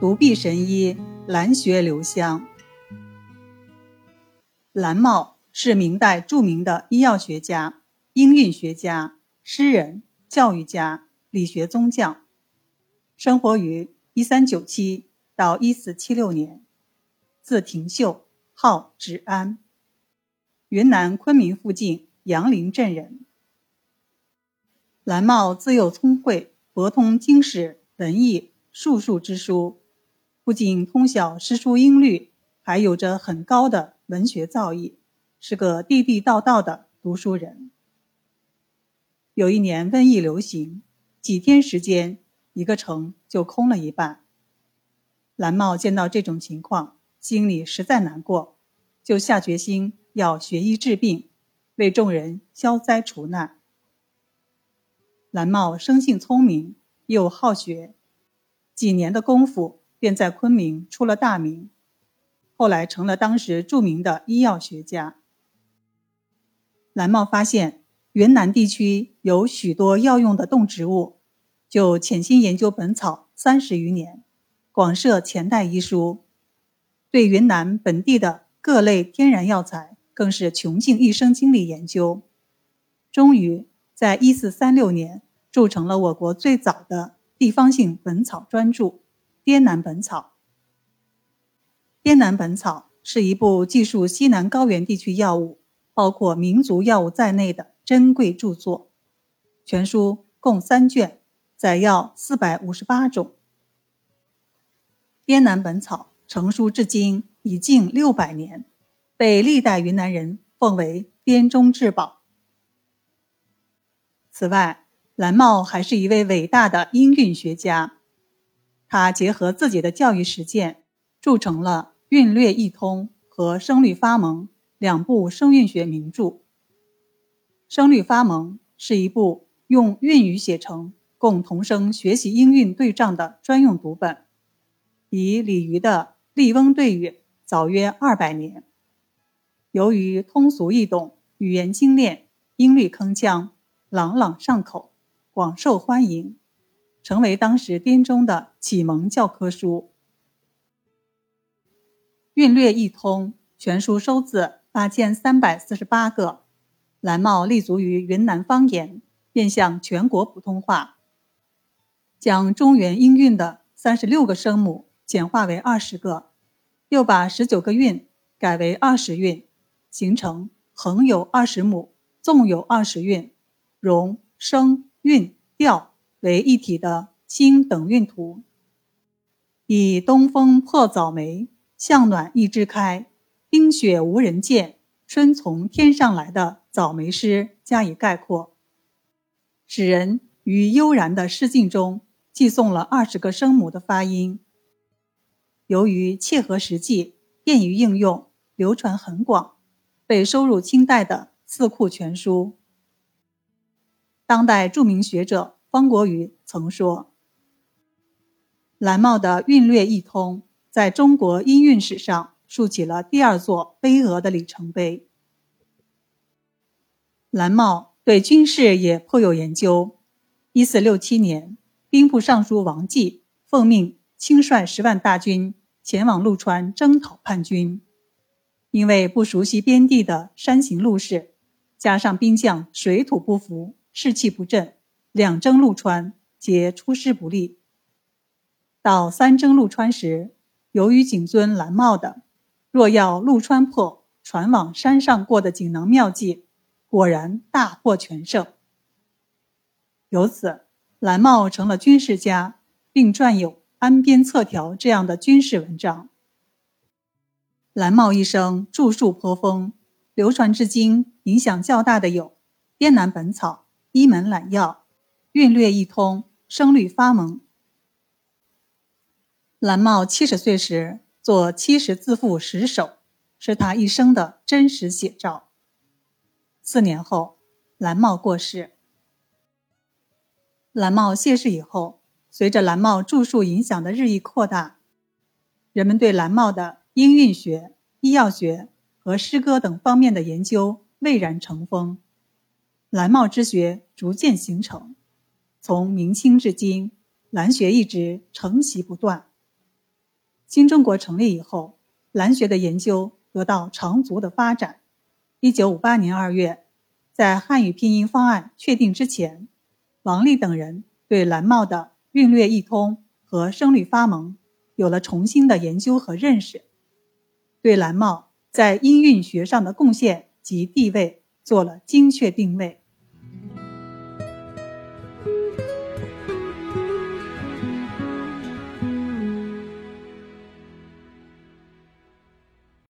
独臂神医，兰学留香。蓝茂是明代著名的医药学家、音韵学家、诗人、教育家、理学宗匠，生活于一三九七到一四七六年，字廷秀，号芷安，云南昆明附近杨陵镇人。蓝茂自幼聪慧，博通经史、文艺、术数之书，不仅通晓诗书音律，还有着很高的。文学造诣，是个地地道道的读书人。有一年瘟疫流行，几天时间，一个城就空了一半。蓝茂见到这种情况，心里实在难过，就下决心要学医治病，为众人消灾除难。蓝茂生性聪明，又好学，几年的功夫，便在昆明出了大名。后来成了当时著名的医药学家。蓝茂发现云南地区有许多药用的动植物，就潜心研究本草三十余年，广设前代医书，对云南本地的各类天然药材更是穷尽一生精力研究，终于在一四三六年铸成了我国最早的地方性本草专著《滇南本草》。《滇南本草》是一部记述西南高原地区药物，包括民族药物在内的珍贵著作。全书共三卷，载药四百五十八种。《滇南本草》成书至今已近六百年，被历代云南人奉为滇中至宝。此外，蓝茂还是一位伟大的音韵学家，他结合自己的教育实践，铸成了。《韵略一通》和《声律发蒙》两部声韵学名著，《声律发蒙》是一部用韵语写成、供童声学习音韵对仗的专用读本，比李渔的《笠翁对语》早约二百年。由于通俗易懂、语言精炼、音律铿锵、朗朗上口，广受欢迎，成为当时滇中的启蒙教科书。韵略一通，全书收字八千三百四十八个。蓝茂立足于云南方言，面向全国普通话，将中原音韵的三十六个声母简化为二十个，又把十九个韵改为二十韵，形成横有二十母，纵有二十韵，容声韵调为一体的清等韵图。以东风破早梅。向暖一枝开，冰雪无人见，春从天上来的早梅诗加以概括，使人于悠然的诗境中寄送了二十个声母的发音。由于切合实际，便于应用，流传很广，被收入清代的《四库全书》。当代著名学者方国瑜曾说：“蓝茂的韵略一通。”在中国音韵史上竖起了第二座巍峨的里程碑。蓝茂对军事也颇有研究。一四六七年，兵部尚书王继奉命亲率十万大军前往陆川征讨叛军，因为不熟悉边地的山形路势，加上兵将水土不服，士气不振，两征陆川皆出师不利。到三征陆川时，由于谨遵蓝茂的“若要陆川破，船往山上过”的锦囊妙计，果然大获全胜。由此，蓝茂成了军事家，并撰有《安边策条》这样的军事文章。蓝茂一生著述颇丰，流传至今影响较大的有《滇南本草》《医门揽药》《韵略一通》《声律发蒙》。蓝茂七十岁时作《七十字赋十首》，是他一生的真实写照。四年后，蓝茂过世。蓝茂谢世以后，随着蓝茂著述影响的日益扩大，人们对蓝茂的音韵学、医药学和诗歌等方面的研究蔚然成风，蓝茂之学逐渐形成。从明清至今，蓝学一直承袭不断。新中国成立以后，兰学的研究得到长足的发展。一九五八年二月，在汉语拼音方案确定之前，王立等人对兰茂的韵略异通和声律发蒙有了重新的研究和认识，对兰茂在音韵学上的贡献及地位做了精确定位。